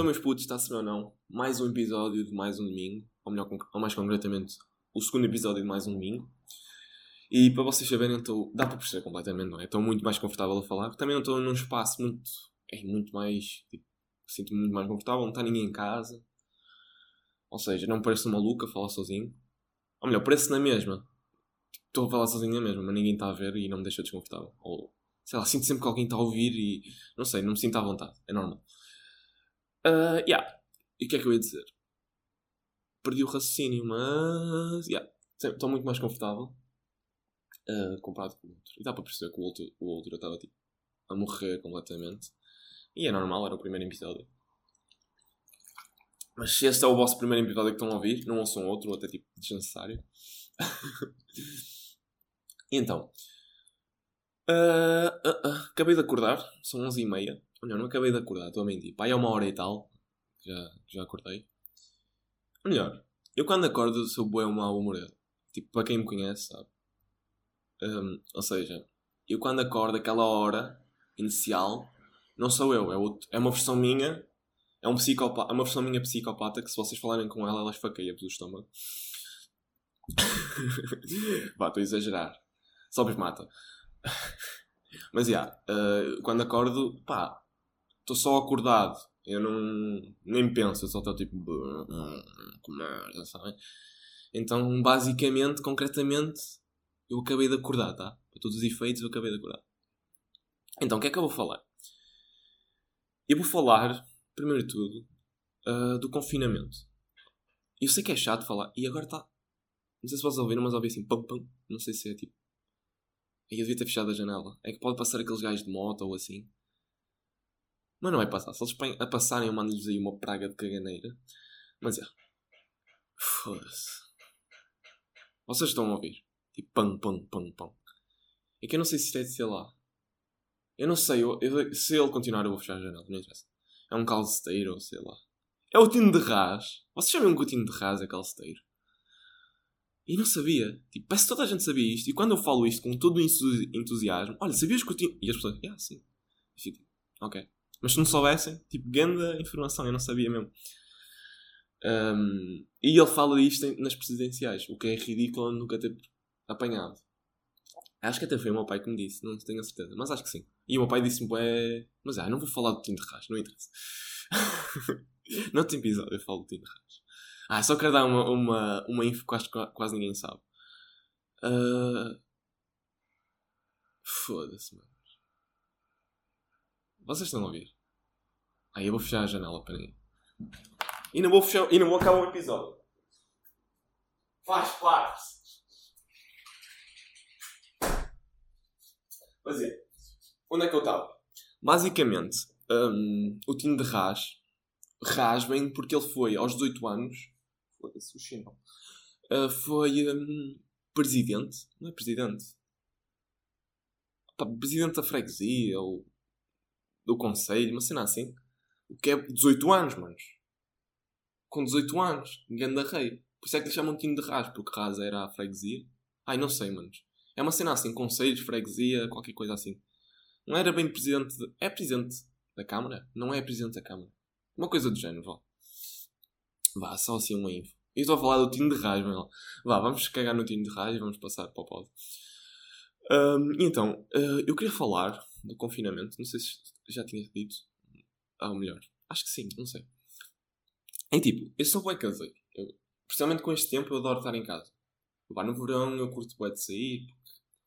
Então, meus putos, está-se ou não? Mais um episódio de mais um domingo. Ou melhor, ou mais concretamente, o segundo episódio de mais um domingo. E para vocês saberem, estou, dá para perceber completamente, não é? Estou muito mais confortável a falar. Também não estou num espaço muito. É muito mais. Tipo, sinto-me muito mais confortável. Não está ninguém em casa. Ou seja, não pareço maluco a falar sozinho. Ou melhor, parece na mesma. Estou a falar sozinho na mesma, mas ninguém está a ver e não me deixa desconfortável. Ou sei lá, sinto sempre que alguém está a ouvir e. Não sei, não me sinto à vontade. É normal. Uh, yeah. E o que é que eu ia dizer? Perdi o raciocínio, mas. Yeah. Estou muito mais confortável uh, comparado com o outro. E dá para perceber que o outro, o outro estava tipo a morrer completamente. E é normal, era o primeiro episódio. Mas se este é o vosso primeiro episódio que estão a ouvir, não ouçam outro, até tipo desnecessário. então. Uh, uh, uh, acabei de acordar, são 11h30. Olha, não acabei de acordar, estou a mentir. Pai, é uma hora e tal. Já, já acordei. Melhor, eu quando acordo sou bué mau humorado. Tipo, para quem me conhece, sabe? Um, ou seja, eu quando acordo aquela hora inicial, não sou eu, é, outro, é uma versão minha, é, um psicopata, é uma versão minha psicopata que se vocês falarem com ela, ela esfaqueia-vos o estômago. Vá, estou a exagerar. Só vos mata. Mas, já, yeah, uh, quando acordo, pá, estou só acordado. Eu não. nem penso, eu só estou tipo. Que merda, sabem? Então, basicamente, concretamente, eu acabei de acordar, tá? Para todos os efeitos, eu acabei de acordar. Então, o que é que eu vou falar? Eu vou falar, primeiro de tudo, uh, do confinamento. Eu sei que é chato falar, e agora está. Não sei se vocês ouviram, mas ouvi assim, pam pam. Não sei se é tipo. Eu devia ter fechado a janela. É que pode passar aqueles gajos de moto ou assim. Mas não vai passar. Se eles a passarem, eu mando-lhes aí uma praga de caganeira. Mas é. Foda-se. Vocês estão a ouvir? Tipo, pão, pão, pão, pão. É que eu não sei se isto é de ser lá. Eu não sei. Eu, eu, se ele continuar, eu vou fechar a janela. Não interessa. É um calceteiro ou sei lá. É o tino de ras. Vocês sabem que o tino de ras é calceteiro? E não sabia. Tipo, parece que toda a gente sabia isto. E quando eu falo isto com todo o entusiasmo, olha, sabias que o tino. E as pessoas, ah, sim. Tipo, ok. Mas se não soubessem, tipo, grande informação, eu não sabia mesmo. Um, e ele fala disto nas presidenciais, o que é ridículo nunca ter apanhado. Acho que até foi o meu pai que me disse, não tenho a certeza, mas acho que sim. E o meu pai disse-me, é... mas ah, não vou falar do Tinto Rás, não interessa. não tem episódio, eu falo do Tinto Rás. Ah, só quero dar uma, uma, uma info que quase, quase ninguém sabe. Uh... Foda-se, mano. Vocês estão a ouvir? Aí eu vou fechar a janela para mim. E não vou fechar. E não vou acabar o episódio. Faz parte. Mas é. Onde é que eu estava? Basicamente, um, o time de Raz. Raz vem porque ele foi aos 18 anos. Foda-se o chinão. Uh, foi um, presidente. Não é presidente? Presidente da freguesia ou do conselho, uma cena assim. O que é 18 anos, manos. Com 18 anos, da rei. Por isso é que lhe chamam Tino de Raz, porque Raz era a freguesia. Ai, não sei, manos. É uma cena assim, conselhos, freguesia, qualquer coisa assim. Não era bem presidente. De... É presidente da Câmara? Não é presidente da Câmara. Uma coisa do género, vá. Vá, só assim uma info. Eu estou a falar do Tino de Raz, mas Vá, vamos cagar no Tino de Raz e vamos passar para o pódio. Um, então, uh, eu queria falar do confinamento. Não sei se já tinha dito. Ah, ou melhor. Acho que sim, não sei. É tipo, eu sou bem caseiro. Eu, principalmente com este tempo, eu adoro estar em casa. Lá no verão, eu curto bem de sair.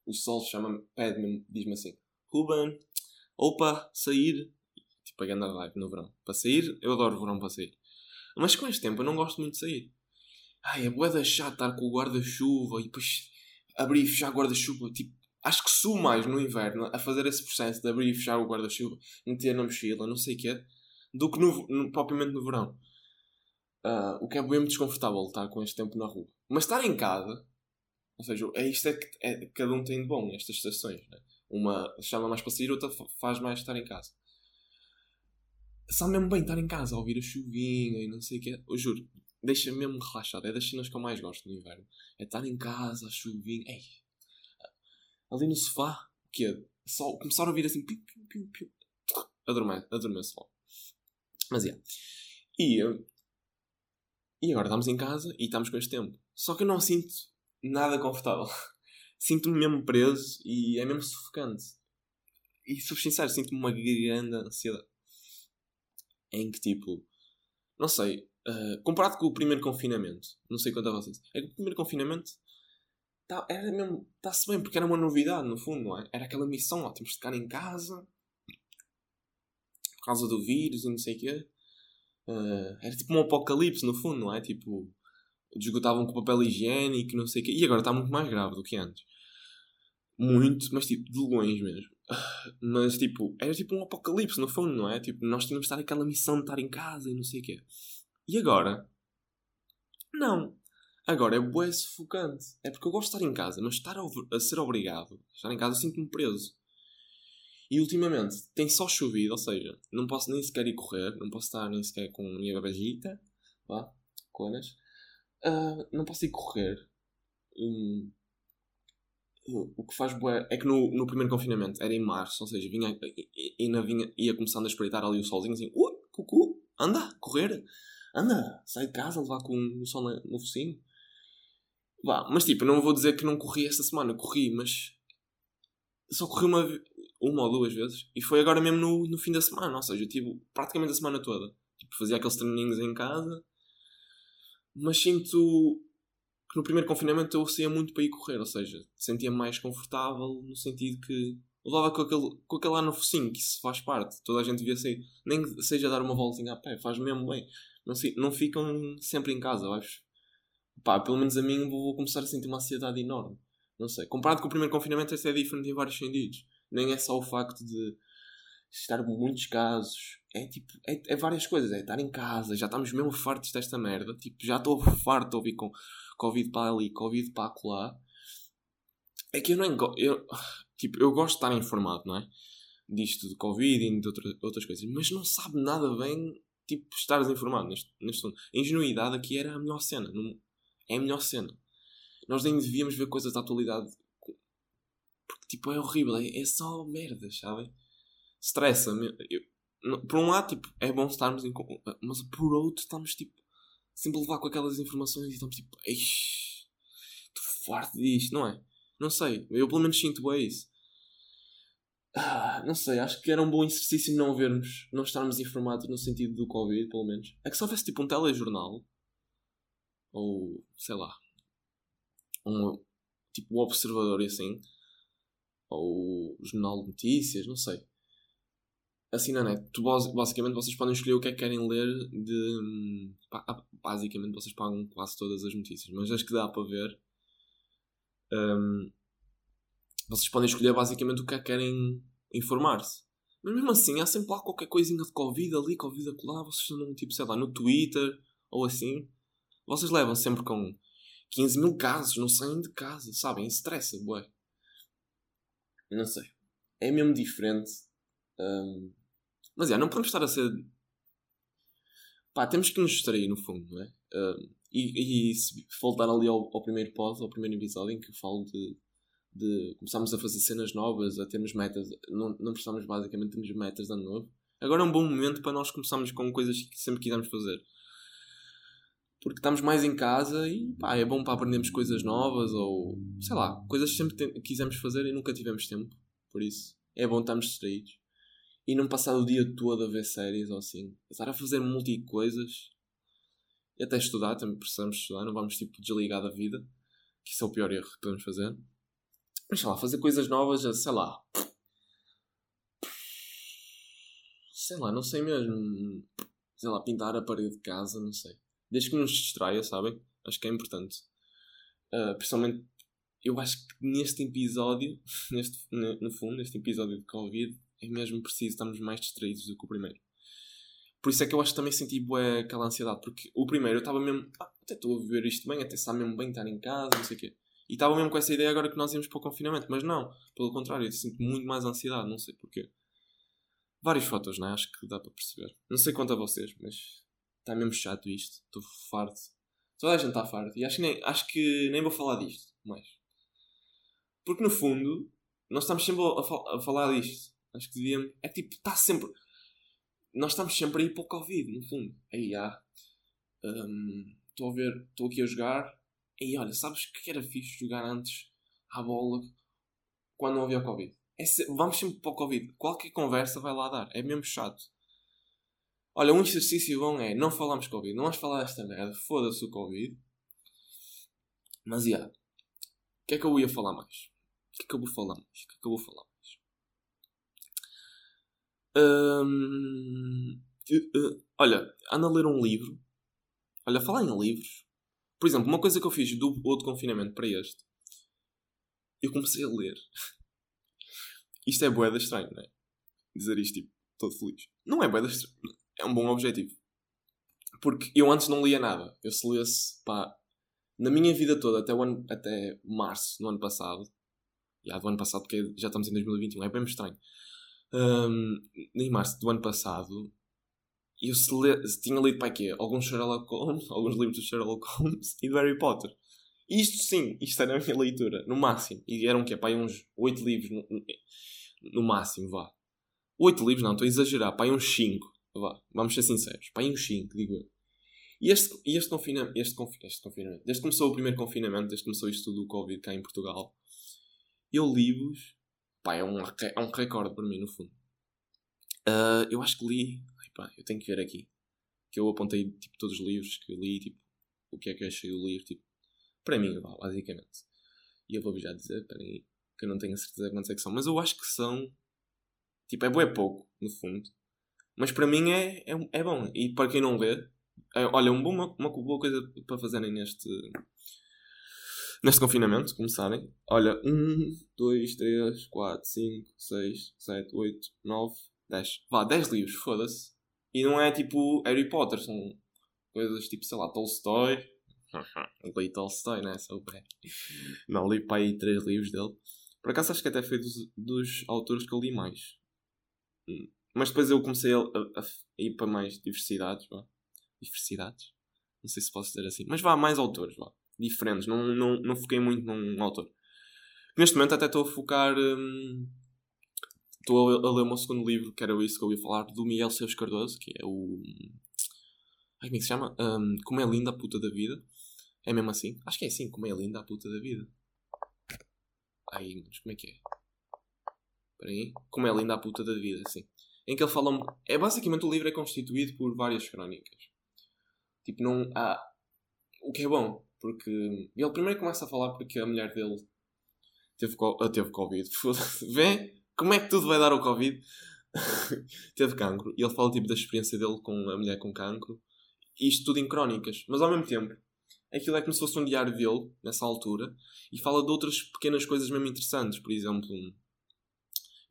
O sol chama-me, pede-me, diz-me assim: Ruben, opa, sair. Tipo, a grande vibe no verão. Para sair, eu adoro o verão para sair. Mas com este tempo, eu não gosto muito de sair. Ai, é bué da chato estar com o guarda-chuva e depois abrir e fechar guarda-chuva. Tipo, acho que sou mais no inverno a fazer esse processo de abrir e fechar o guarda-chuva, meter na mochila, não sei o quê, do que no, no, propriamente no verão. Uh, o que é bem desconfortável estar com este tempo na rua. Mas estar em casa, ou seja, é isto é que é, cada um tem de bom, estas estações. Né? Uma chama mais para sair, outra faz mais estar em casa. Sabe mesmo bem estar em casa, ouvir a chuvinha e não sei o quê. Eu juro, deixa-me mesmo relaxado. É das cenas que eu mais gosto no inverno. É estar em casa, a chuvinha. Ei, ali no sofá, que é só começar a ouvir assim, piu, piu, piu, piu, adormeço logo. Mas é. E, e agora estamos em casa e estamos com este tempo. Só que eu não sinto nada confortável. Sinto-me mesmo preso e é mesmo sufocante. E, for sincero, sinto-me uma grande ansiedade. Em que, tipo, não sei, uh, comparado com o primeiro confinamento, não sei quanto a vocês, é que o primeiro confinamento tá, era mesmo, está-se bem, porque era uma novidade, no fundo, não é? Era aquela missão, ó, temos de ficar em casa por causa do vírus e não sei o quê. Uh, era tipo um apocalipse, no fundo, não é? Tipo, desgotavam com papel higiênico, não sei o quê. E agora está muito mais grave do que antes. Muito, mas tipo, de longe mesmo. Mas tipo, era tipo um apocalipse no fundo, não é? Tipo, nós tínhamos de estar aquela missão de estar em casa e não sei o quê. E agora? Não. Agora é bué sufocante. É porque eu gosto de estar em casa, mas estar a, ser obrigado a estar em casa sinto-me preso. E ultimamente tem só chovido, ou seja, não posso nem sequer ir correr, não posso estar nem sequer com minha babagita, vá, conas. Uh, não posso ir correr. Um, o que faz bué é que no, no primeiro confinamento era em março, ou seja, vinha, ainda vinha, ia começando a espreitar ali o solzinho assim, uh, cucu, anda, correr, anda, sai de casa, levar com o sol no focinho. Vá, mas tipo, não vou dizer que não corri esta semana, corri, mas só corri uma, uma ou duas vezes e foi agora mesmo no, no fim da semana, ou seja, tive praticamente a semana toda. Tipo, fazia aqueles treininhos em casa, mas sinto que no primeiro confinamento eu saía muito para ir correr, ou seja, sentia-me mais confortável no sentido que levava com aquele, com aquele ar no focinho, que isso faz parte, toda a gente devia sair, nem que seja dar uma voltinha a pé, faz mesmo bem. Não, não ficam sempre em casa, vais. Pá, pelo menos a mim vou começar a sentir uma ansiedade enorme. Não sei. Comparado com o primeiro confinamento, esse é diferente em vários sentidos. Nem é só o facto de estar muitos casos. É tipo, é, é várias coisas. É estar em casa, já estamos mesmo fartos desta merda. Tipo, já estou farto de ouvir com Covid para ali, Covid para acolá. É que eu não eu, tipo, eu gosto de estar informado, não é? Disto de Covid e de outra, outras coisas, mas não sabe nada bem, tipo, estar informado neste, neste mundo. A ingenuidade aqui era a melhor cena, não, é a melhor cena. Nós nem devíamos ver coisas da atualidade porque, tipo, é horrível, é, é só merdas, sabem? Stressa-me. Por um lado, tipo, é bom estarmos em. Mas por outro, estamos, tipo, sempre levar com aquelas informações e estamos tipo, estou farto disto, não é? Não sei, eu pelo menos sinto bem isso. Ah, não sei, acho que era um bom exercício não vermos, não estarmos informados no sentido do Covid, pelo menos. É que se houvesse tipo um telejornal, ou sei lá, um tipo Observador e assim, ou Jornal de Notícias, não sei assim na net, tu, basicamente vocês podem escolher o que é que querem ler de. Basicamente vocês pagam quase todas as notícias, mas as que dá para ver. Um, vocês podem escolher basicamente o que é que querem informar-se. Mas mesmo assim, há sempre lá qualquer coisinha de Covid ali, Covid acolá, vocês estão tipo, sei lá, no Twitter ou assim. Vocês levam sempre com 15 mil casos, não saem de casa, sabem? Estressa, bué. Não sei. É mesmo diferente. Um, mas é, não podemos estar a ser. Pá, temos que nos distrair no fundo, não é? Uh, e, e se voltar ali ao, ao, primeiro pod, ao primeiro episódio, em que falo de, de começarmos a fazer cenas novas, a termos metas, não, não precisamos basicamente termos metas de ano novo. Agora é um bom momento para nós começarmos com coisas que sempre quisemos fazer. Porque estamos mais em casa e pá, é bom para aprendermos coisas novas ou sei lá, coisas que sempre quisemos fazer e nunca tivemos tempo. Por isso é bom estarmos distraídos e não passar o dia todo a ver séries ou assim. Estar a fazer multi coisas e até estudar, também precisamos estudar, não vamos tipo desligar da vida, que isso é o pior erro que podemos fazer. Mas sei lá, fazer coisas novas, sei lá. Sei lá, não sei mesmo. Sei lá, pintar a parede de casa, não sei. Desde que nos distraia, sabem? Acho que é importante. Uh, principalmente, eu acho que neste episódio, neste, no fundo, neste episódio de Covid, é mesmo preciso estarmos mais distraídos do que o primeiro. Por isso é que eu acho que também senti bué aquela ansiedade, porque o primeiro eu estava mesmo, ah, até estou a viver isto bem, até está mesmo bem estar em casa, não sei o quê. E estava mesmo com essa ideia agora que nós íamos para o confinamento, mas não, pelo contrário, eu sinto muito mais ansiedade, não sei porquê. Vários fotos, não é? Acho que dá para perceber. Não sei quanto a vocês, mas está mesmo chato isto, estou farto. Toda a gente está farto, e acho que, nem, acho que nem vou falar disto mais. Porque no fundo, nós estamos sempre a, a, a falar disto Acho que devíamos. É tipo, está sempre. nós estamos sempre aí para o Covid, no fundo. Aí há. Estou a ver, estou aqui a jogar. E olha, sabes que era fixe jogar antes à bola quando não havia Covid? É se, vamos sempre para o Covid. Qualquer conversa vai lá dar. É mesmo chato. Olha, um exercício bom é não falamos Covid. Não vamos falar desta merda. Foda-se o Covid. Mas, yeah. O que é que eu ia falar mais? O que é que eu vou falar mais? O que é que eu vou falar mais? Um, uh, uh, olha, ando a ler um livro. Olha, falar em livros. Por exemplo, uma coisa que eu fiz do outro confinamento para este. Eu comecei a ler. Isto é boeda estranho, não é? Dizer isto, tipo, todo feliz. Não é boeda estranho. É um bom objetivo. Porque eu antes não lia nada. Eu se lesse, pá, na minha vida toda, até, ano, até março do ano passado, já do ano passado, porque já estamos em 2021, é bem estranho. Um, em março do ano passado, eu se, le, tinha lido para quê? Alguns Sherlock Holmes, alguns livros do Sherlock Holmes e do Harry Potter. Isto sim, isto era a minha leitura, no máximo. E eram o quê? Pá, uns 8 livros, no, no, máximo, vá. 8 livros, não, estou a exagerar, pá, uns 5. Vá, vamos ser sinceros, pá, uns 5, digo eu. E este, este, confinamento, este, este confinamento, desde que começou o primeiro confinamento, desde que começou isto tudo do Covid cá em Portugal, eu li-vos, pá, é um, é um recorde para mim, no fundo. Uh, eu acho que li, ai, pá, eu tenho que ver aqui, que eu apontei, tipo, todos os livros que eu li, tipo, o que é que achei do livro, tipo, para mim, basicamente. E eu vou já dizer, peraí, que eu não tenho a certeza quantos é que são, mas eu acho que são, tipo, é bom, é pouco, no fundo. Mas para mim é, é, é bom. E para quem não lê, é, olha, um bom, uma, uma boa coisa para fazerem neste, neste confinamento, começarem. Olha, 1, 2, 3, 4, 5, 6, 7, 8, 9, 10. Vá, 10 livros, foda-se. E não é tipo Harry Potter, são coisas tipo, sei lá, Tolstói. li Tolstói, né? Sou pé. Não, li para aí 3 livros dele. Por acaso acho que até foi dos, dos autores que eu li mais. Hum. Mas depois eu comecei a, a, a ir para mais diversidades, vá diversidades. Não sei se posso dizer assim. Mas vá, mais autores, vá. Diferentes. Não, não, não foquei muito num autor. Neste momento até estou a focar. Hum, estou a, a, ler o meu segundo livro, que era isso que eu ia falar, do Miguel Seus Cardoso, que é o. Ai, como é que se chama? Um, como é linda a puta da vida. É mesmo assim? Acho que é assim, como é linda a puta da vida. Ai, mas como é que é? Espera aí. Como é linda a puta da vida, assim. Em que ele fala. É basicamente o livro é constituído por várias crónicas. Tipo, não há. O que é bom, porque ele primeiro começa a falar porque a mulher dele teve, teve Covid. Vê como é que tudo vai dar ao Covid? teve cancro. E ele fala tipo da experiência dele com a mulher com cancro. Isto tudo em crónicas. Mas ao mesmo tempo, aquilo é como se fosse um diário dele, nessa altura. E fala de outras pequenas coisas mesmo interessantes. Por exemplo,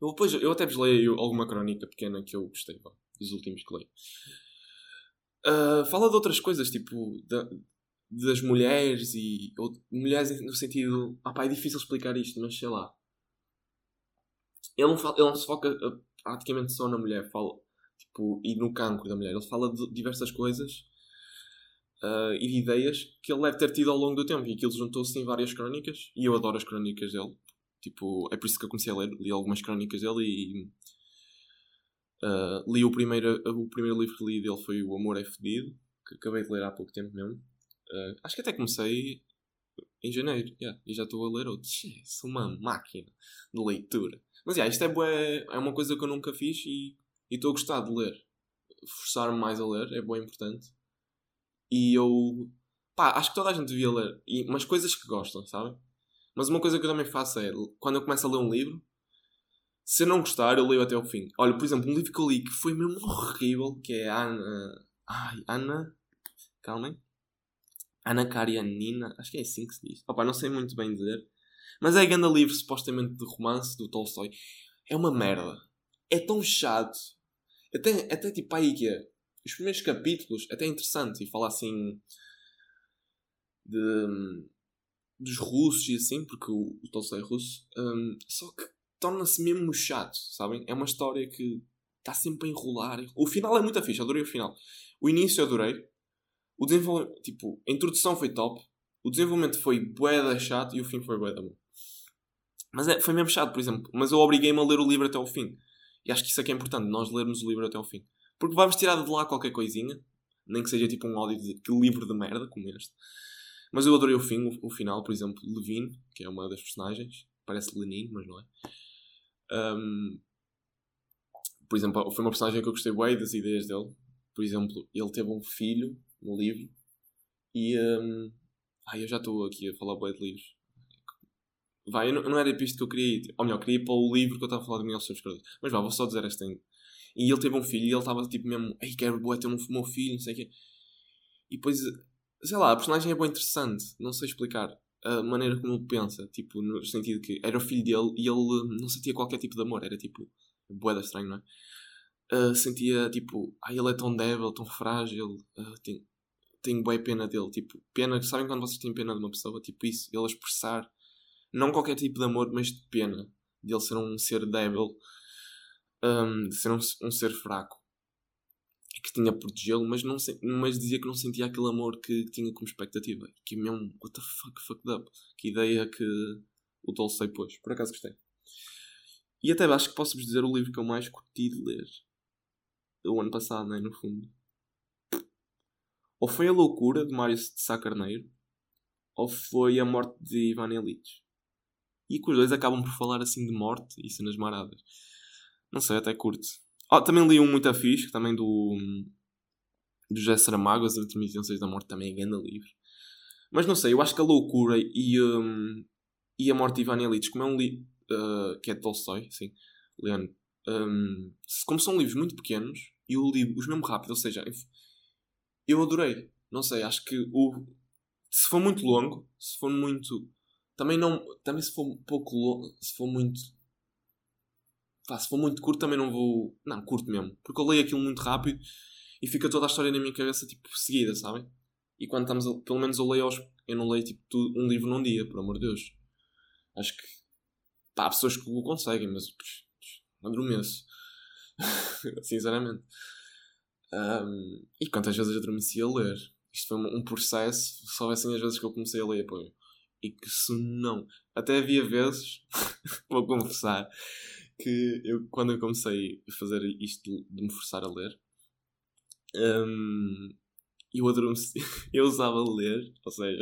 eu, depois, eu até vos leio alguma crónica pequena que eu gostei, dos últimos que leio. Uh, fala de outras coisas, tipo da, das mulheres e ou, mulheres no sentido. Ah, pá, é difícil explicar isto, mas sei lá. Ele não, fala, ele não se foca uh, praticamente só na mulher, fala, tipo, e no cancro da mulher. Ele fala de diversas coisas uh, e de ideias que ele deve ter tido ao longo do tempo e aquilo juntou-se em várias crónicas. E eu adoro as crónicas dele. Tipo, é por isso que eu comecei a ler. Li algumas crónicas dele e Uh, li o primeiro, o primeiro livro que li dele foi O Amor é Fedido, que acabei de ler há pouco tempo mesmo. Uh, acho que até comecei em janeiro, yeah, e já estou a ler outro. Sou uma máquina de leitura. Mas yeah, isto é, bué, é uma coisa que eu nunca fiz e estou a gostar de ler. Forçar-me mais a ler é bem importante. E eu. pá, acho que toda a gente devia ler. E, mas coisas que gostam, sabe? Mas uma coisa que eu também faço é, quando eu começo a ler um livro, se eu não gostar, eu leio até ao fim. Olha, por exemplo, um livro que eu li que foi mesmo horrível, que é Ana. Ai, Ana. Calmem. Ana Karenina. Acho que é assim que se diz. Opa, não sei muito bem dizer. Mas é grande livro, supostamente, de romance do Tolstói. É uma merda. É tão chato. Até, até tipo aí que é. Os primeiros capítulos, até é interessante. E fala assim. De. Dos russos e assim, porque o, o Tolstói é russo. Um, só que torna-se mesmo chato, sabem? É uma história que está sempre a enrolar. O final é muito fixe, adorei o final. O início eu adorei. O desenvolvimento, tipo, a introdução foi top. O desenvolvimento foi bué chato e o fim foi bué bom. Mas é, foi mesmo chato, por exemplo. Mas eu obriguei-me a ler o livro até ao fim. E acho que isso é que é importante, nós lermos o livro até ao fim. Porque vamos tirar de lá qualquer coisinha. Nem que seja tipo um áudio de que livro de merda, como este. Mas eu adorei o fim, o, o final, por exemplo, Levine, que é uma das personagens. Parece Lenin, mas não é. Um, por exemplo, foi uma personagem que eu gostei bem das ideias dele. Por exemplo, ele teve um filho no livro e. Um, ai, eu já estou aqui a falar bem de livros. Vai, não, não era para isto que eu queria ir. Ou melhor, queria ir para o livro que eu estava a falar de Miguel Sousa Cardoso. Mas vá, vou só dizer esta. E ele teve um filho e ele estava tipo mesmo, ei, quero ter um meu filho, não sei o quê. E depois, sei lá, a personagem é bem interessante, não sei explicar a maneira como ele pensa, tipo, no sentido que era o filho dele e ele não sentia qualquer tipo de amor, era tipo, boeda estranho, não é? Uh, sentia tipo, ai, ele é tão débil, tão frágil, uh, tenho, tenho bem pena dele, tipo, pena, sabem quando vocês têm pena de uma pessoa, tipo isso, ele expressar, não qualquer tipo de amor, mas de pena, de ele ser um ser débil, um, de ser um, um ser fraco que tinha protegê-lo, mas, não, mas dizia que não sentia aquele amor que, tinha como expectativa. Que mesmo, what the fuck, fucked up. Que ideia que o Tolstói pôs. Por acaso gostei. E até acho que posso-vos dizer o livro que eu mais curti de ler. O ano passado, né, no fundo. Ou foi A Loucura, de Mário de Sá Carneiro, ou foi A Morte de Ivan Illich. E que os dois acabam por falar assim de morte e cenas maradas. Não sei, até curto. Oh, também li um muito afixo, também do, do José Saramago, As Intermitências da Morte, também é grande livro. Mas não sei, eu acho que a loucura e, um, e a morte de Ivan Illich, como é um livro uh, que é de Tolstói, sim, Leandro, um, como são livros muito pequenos, eu li-os mesmo rápido, ou seja, eu adorei. Não sei, acho que o, se for muito longo, se for muito. Também não. Também se for pouco longo, se for muito Pá, se for muito curto também não vou. Não, curto mesmo. Porque eu leio aquilo muito rápido e fica toda a história na minha cabeça, tipo, seguida, sabem? E quando estamos. A... Pelo menos eu leio aos. Eu não leio, tipo, tudo, um livro num dia, por amor de Deus. Acho que. Pá, há pessoas que o conseguem, mas. Adormeço. Sinceramente. Um, e quantas vezes eu adormeci a ler? Isto foi um, processo. Se houvessem as vezes que eu comecei a ler, pô. E que se não. Até havia vezes. vou confessar que eu, quando eu comecei a fazer isto de, me forçar a ler, um, eu adormeci, eu usava ler, ou seja,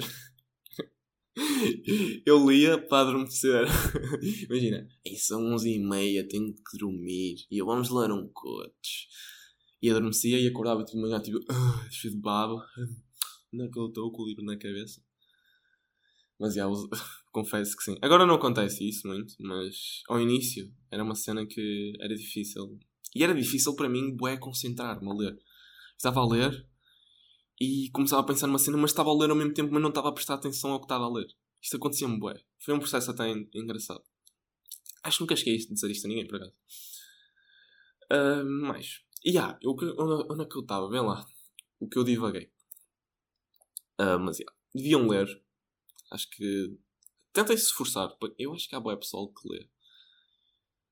eu lia para adormecer. Imagina, são 11 e meia, tenho que dormir, e eu vamos ler um coach. E adormecia e acordava de manhã, tipo, uh, cheio de baba. Onde é que eu estou com o livro na cabeça? Mas já, confesso que sim. Agora não acontece isso muito, mas ao início era uma cena que era difícil. E era difícil para mim, bué, concentrar-me a ler. Estava a ler e começava a pensar numa cena, mas estava a ler ao mesmo tempo, mas não estava a prestar atenção ao que estava a ler. Isto acontecia-me bué. Foi um processo até engraçado. Acho que nunca cheguei a dizer isto a ninguém, por acaso. Uh. E ah, eu, onde, onde é que eu estava? Vem lá. O que eu divaguei. Uh, mas, yeah, deviam ler Acho que. Tentem se esforçar. Eu acho que há boé pessoal que lê.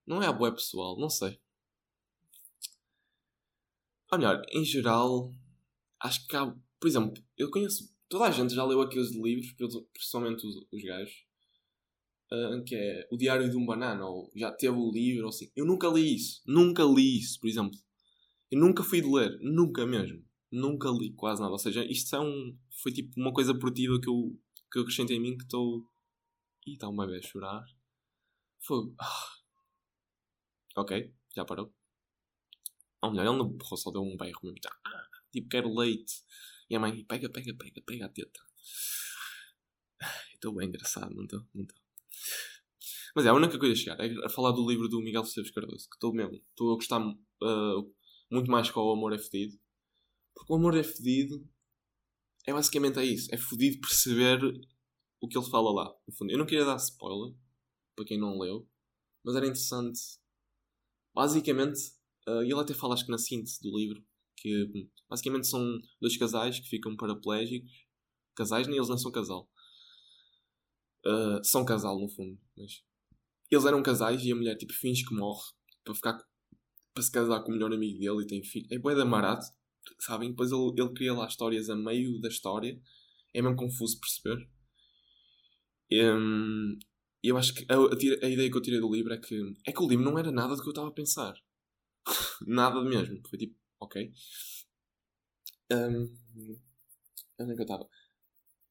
Não é a boé pessoal, não sei. Ou melhor, em geral, acho que há. Por exemplo, eu conheço. Toda a gente já leu aqueles livros, principalmente os, os gajos, uh, que é O Diário de um Banana, ou já teve o livro, ou assim. Eu nunca li isso. Nunca li isso, por exemplo. Eu nunca fui de ler. Nunca mesmo. Nunca li quase nada. Ou seja, isto é um, foi tipo uma coisa produtiva que eu que eu acrescento em mim que estou. Ih, está uma vez a chorar. Fogo. Ah. Ok, já parou. Ou melhor, ele não borrou, só deu um berro mesmo. Tá. Tipo, quero leite. E a mãe, pega, pega, pega, pega a teta. Estou bem engraçado, não estou? Não estou. Mas é, a única coisa a chegar é a falar do livro do Miguel Esteves Cardoso, que estou mesmo, estou a gostar uh, muito mais com o Amor é Fedido. Porque o Amor é Fedido é basicamente é isso. É fodido perceber o que ele fala lá. Eu não queria dar spoiler para quem não leu, mas era interessante. Basicamente, uh, ele até fala, acho que na síntese do livro, que basicamente são dois casais que ficam paraplégicos. Casais, nem eles não são casal. Uh, são casal, no fundo. Mas eles eram casais e a mulher tipo finge que morre para ficar para se casar com o melhor amigo dele e tem filho. É bué da marato sabem? Depois ele, ele cria lá histórias a meio da história. É mesmo confuso perceber. Um, eu acho que a, a, a, ideia que eu tirei do livro é que é que o livro não era nada do que eu estava a pensar. nada mesmo. Foi tipo, ok? Um, onde é que eu estava?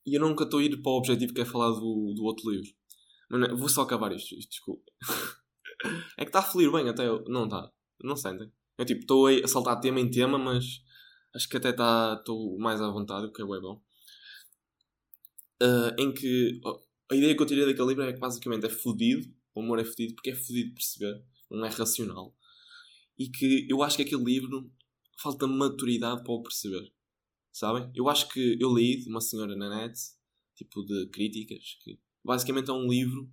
E eu nunca estou a ir para o objetivo que é falar do, do outro livro. Mas vou só acabar isto, isto desculpa. é que está a fluir bem até. Eu, não está. Não sentem? Eu tipo, estou a saltar tema em tema, mas acho que até. Estou mais à vontade, o que é bom. Uh, em que oh, a ideia que eu tirei daquele livro é que basicamente é fodido. O amor é fodido porque é fodido perceber, não é racional. E que eu acho que aquele livro falta maturidade para o perceber. Sabem? Eu acho que eu li de uma senhora na net, tipo de críticas, que basicamente é um livro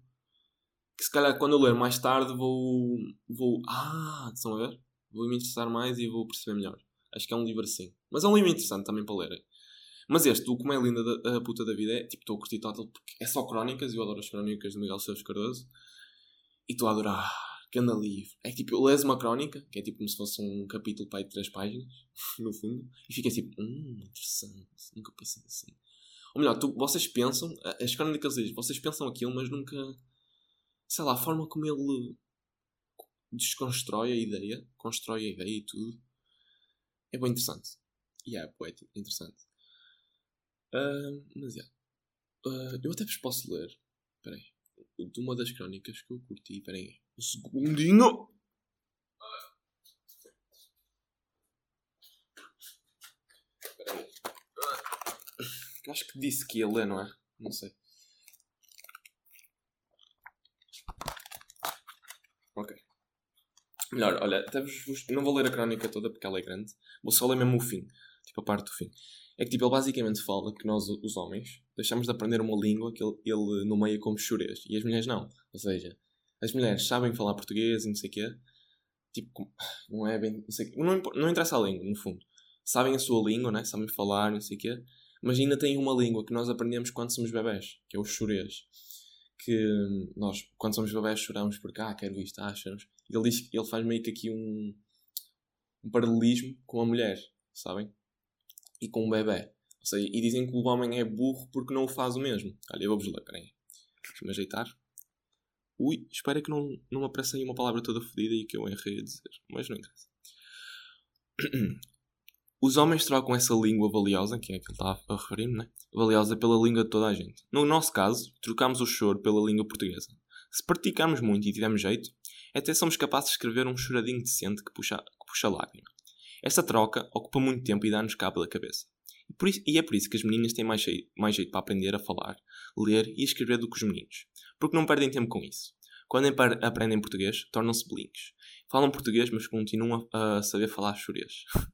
que se calhar quando eu ler mais tarde vou. vou. Ah, estão a ver? Vou me interessar mais e vou perceber melhor. Acho que é um livro assim. Mas é um livro interessante também para lerem. Mas este, o Como é Linda da, a Puta da Vida, é tipo, estou a curtir total porque é só crónicas e eu adoro as crónicas de Miguel Seus Cardoso. E estou a adorar. Ganda livro. É tipo, eu uma crónica, que é tipo como se fosse um capítulo para de 3 páginas, no fundo, e fica tipo, hum, interessante. Nunca pensei assim. Ou melhor, tu, vocês pensam, as crónicas dizem, vocês pensam aquilo, mas nunca. Sei lá, a forma como ele desconstrói a ideia, constrói a ideia e tudo, é bem interessante. E é poético, interessante. Uh, mas, yeah. Uh, eu até vos posso ler. Espera aí. De uma das crónicas que eu curti. Espera aí. Um segundinho. Acho que disse que ia ler, não é? Não sei. Ok. Melhor, olha, até vos, não vou ler a crónica toda porque ela é grande. Vou só ler mesmo o fim. Tipo a parte do fim. É que tipo, ele basicamente fala que nós, os homens, deixamos de aprender uma língua que ele, ele nomeia como churês. E as mulheres não. Ou seja, as mulheres sabem falar português e não sei o quê. Tipo, não é bem. Não, sei, não, não interessa a língua, no fundo. Sabem a sua língua, né? Sabem falar, não sei o quê. Mas ainda têm uma língua que nós aprendemos quando somos bebés, que é o churês. Que nós, quando somos bebés, choramos porque, ah, quero isto, ah, choramos. Ele diz ele faz meio que aqui um, um paralelismo com a mulher, sabem? E com um bebê. Ou seja, e dizem que o homem é burro porque não o faz o mesmo. Olha, vou-vos ler, peraí. Deixa-me ajeitar. Ui, espero que não, não me apareça aí uma palavra toda fodida e que eu errei a dizer. Mas não interessa. Os homens trocam essa língua valiosa, que é que ele está a referir-me, né? Valiosa pela língua de toda a gente. No nosso caso, trocamos o choro pela língua portuguesa. Se praticarmos muito e tivermos jeito, até somos capazes de escrever um choradinho decente que puxa, que puxa lágrima. Esta troca ocupa muito tempo e dá-nos cabo da cabeça. E, isso, e, é por isso que as meninas têm mais jeito, mais jeito para aprender a falar, ler e escrever do que os meninos. Porque não perdem tempo com isso. Quando aprendem português, tornam-se belinhos. Falam português, mas continuam a, saber falar churês.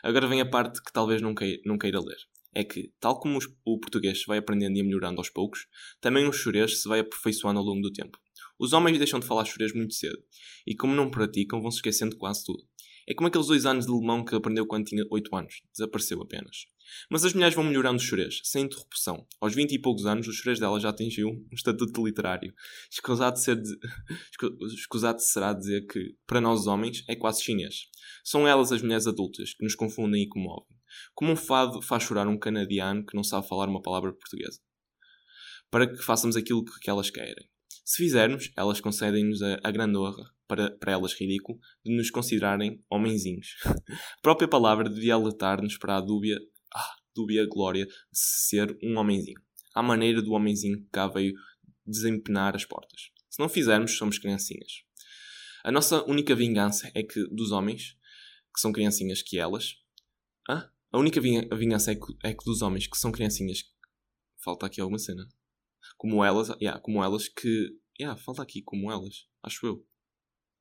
Agora vem a parte que talvez não queira, não queira ler. É que, tal como os, o português se vai aprendendo e melhorando aos poucos, também o churês se vai aperfeiçoando ao longo do tempo. Os homens deixam de falar churês muito cedo, e como não praticam, vão se esquecendo quase tudo. É como aqueles dois anos de alemão que aprendeu quando tinha 8 anos. Desapareceu apenas. Mas as mulheres vão melhorando os churês, sem interrupção. Aos 20 e poucos anos, os churês dela já atingiu um estatuto literário. Escusado, ser de... Escusado será dizer que, para nós homens, é quase chinês. São elas as mulheres adultas que nos confundem e comovem. Como um fado faz chorar um canadiano que não sabe falar uma palavra portuguesa. Para que façamos aquilo que elas querem. Se fizermos, elas concedem-nos a, a grande honra para, para elas ridículo, de nos considerarem homenzinhos. a própria palavra devia alertar-nos para a dúbia, ah, dúbia glória de ser um homenzinho. À maneira do homenzinho que cá veio desempenar as portas. Se não fizermos, somos criancinhas. A nossa única vingança é que dos homens, que são criancinhas que elas. Ah? A única vingança é que, é que dos homens que são criancinhas. Falta aqui alguma cena. Como elas, yeah, como elas que. Yeah, falta aqui como elas, acho eu.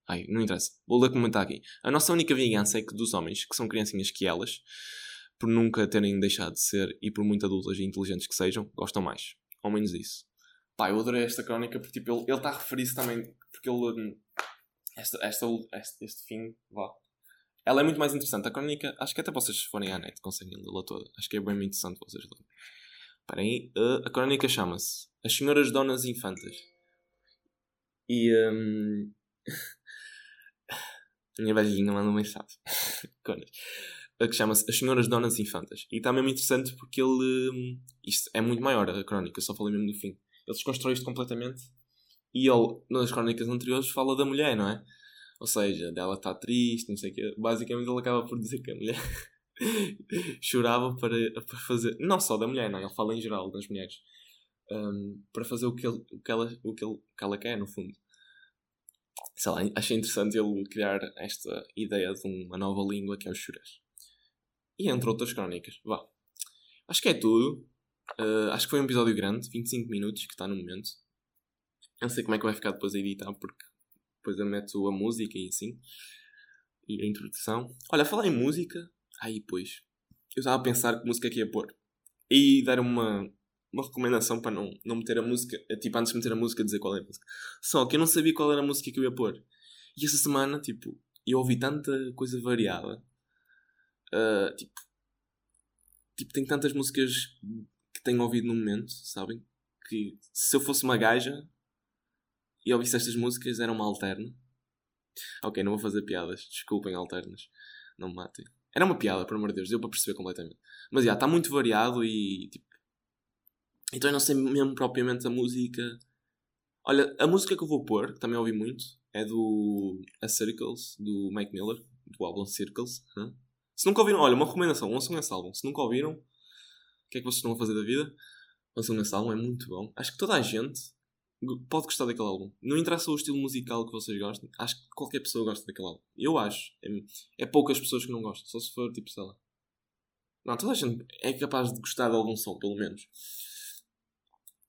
Ai, não interessa. Vou ler comentar aqui. A nossa única vingança é que dos homens, que são criancinhas que elas, por nunca terem deixado de ser e por muito adultas e inteligentes que sejam, gostam mais. Ao menos isso. Pá, eu adorei esta crónica porque tipo, ele está a referir-se também. Porque ele. Hum, esta, esta, este, este fim, vá. Ela é muito mais interessante. A crónica, acho que até vocês forem à net conseguem lê-la toda. Acho que é bem interessante vocês lerem. Esperem aí. Uh, a crónica chama-se As Senhoras Donas Infantas. E. Um... A minha velhinha manda uma mensagem. que chama-se As Senhoras Donas Infantas. E está mesmo interessante porque ele. Hum, isto é muito maior a crónica, só falei mesmo do fim. Ele desconstrói isto completamente. E ele, nas crónicas anteriores, fala da mulher, não é? Ou seja, dela está triste, não sei o quê. Basicamente ele acaba por dizer que a mulher chorava para, para fazer. Não só da mulher, não, ele fala em geral das mulheres. Um, para fazer o que, ele, o, que ela, o, que ele, o que ela quer, no fundo. Sei lá, achei interessante ele criar esta ideia de uma nova língua que é o churês. E entre outras crónicas. Vá. Acho que é tudo. Uh, acho que foi um episódio grande, 25 minutos, que está no momento. Eu não sei como é que vai ficar depois a editar, porque depois eu meto a música e assim. E a introdução. Olha, falar em música. Aí, pois. Eu estava a pensar que música é que ia pôr. E dar uma, uma recomendação para não, não meter a música. Tipo, antes de meter a música, dizer qual é a música. Só que eu não sabia qual era a música que eu ia pôr. E essa semana, tipo, eu ouvi tanta coisa variada. Uh, tipo, tipo, tenho tantas músicas que tenho ouvido no momento, sabem? Que se eu fosse uma gaja e ouvisse estas músicas, era uma alterna. Ok, não vou fazer piadas. Desculpem, alternas. Não me matem. Era uma piada, por amor de Deus. Deu para perceber completamente. Mas já, está muito variado e tipo. Então eu não sei mesmo propriamente a música. Olha, a música que eu vou pôr, que também ouvi muito, é do A Circles, do Mike Miller, do álbum Circles. Huh? Se nunca ouviram, olha, uma recomendação, ouçam esse álbum. Se nunca ouviram, o que é que vocês estão a fazer da vida? Ouçam esse álbum, é muito bom. Acho que toda a gente pode gostar daquele álbum. Não interessa o estilo musical que vocês gostem, acho que qualquer pessoa gosta daquele álbum. Eu acho. É, é poucas pessoas que não gostam, só se for tipo, sei lá. Não, toda a gente é capaz de gostar de algum som, pelo menos.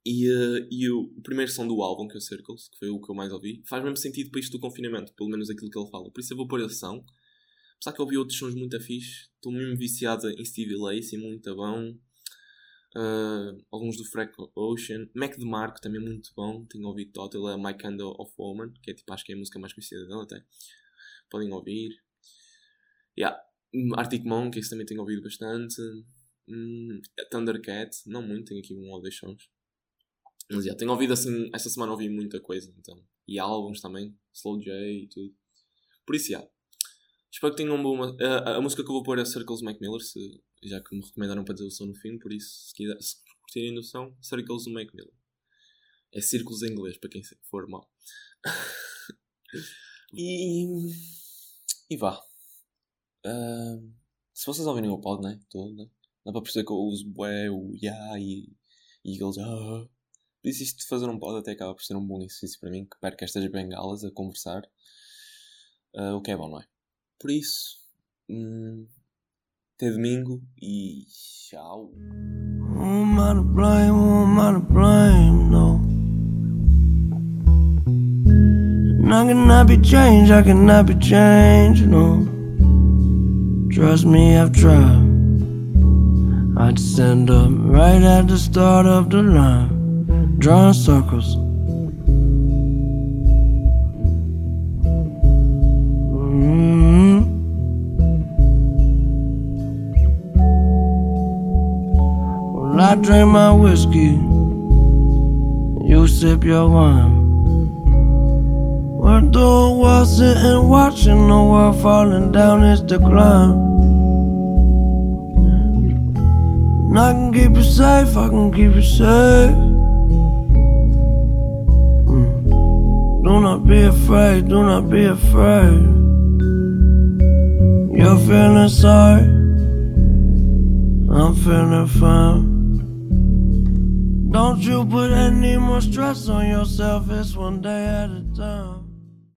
E, uh, e o, o, primeiro som do álbum, que é o Circles, que foi o que eu mais ouvi, faz mesmo sentido para isto do confinamento, pelo menos aquilo que ele fala. Por isso eu vou pôr esse som. Apesar que eu ouvi outros sons muito afixos, estou mesmo viciado em Stevie Lacey, muito bom. Uh, alguns do Frank Ocean. Mac DeMarco também é muito bom. Tenho ouvido Total, é My Kind of Woman, que é tipo, acho que é a música mais conhecida dele até. Podem ouvir. Yeah. Arctic Monkeys também tenho ouvido bastante. Hum, Thundercat, não muito, tenho aqui um ou dois sons. Mas yeah, tenho ouvido assim, esta semana ouvi muita coisa, então. E álbuns também, Slow J e tudo. Por isso, yeah. Espero que tenham uma boa. A, a, música que eu vou pôr é Circles Mac Miller, se, já que me recomendaram para dizer o som no fim, por isso, se, quiser, se curtirem do som, Circles do Mac Miller. É círculos em inglês, para quem for mal. e. E vá. Uh, se vocês ouvirem o pod, né? Todo, né? Dá para perceber que eu uso bué, o ya e eagles. Ah. Por isso, isto de fazer um pod até acaba por ser um bom exercício para mim, que perco estas bengalas a conversar. Uh, o que é bom, não é? Por isso, hum, até domingo e tchau. I cannot be changed, I cannot be changed, no. Trust me, I've tried. I'd up right at the start of the line, drawing circles. Mm-hmm. I drink my whiskey, you sip your wine. We're doing while sitting watching the world falling down its decline. And I can keep you safe, I can keep you safe. Do not be afraid, do not be afraid. You're feeling sorry, I'm feeling fine. Don't you put any more stress on yourself, it's one day at a time.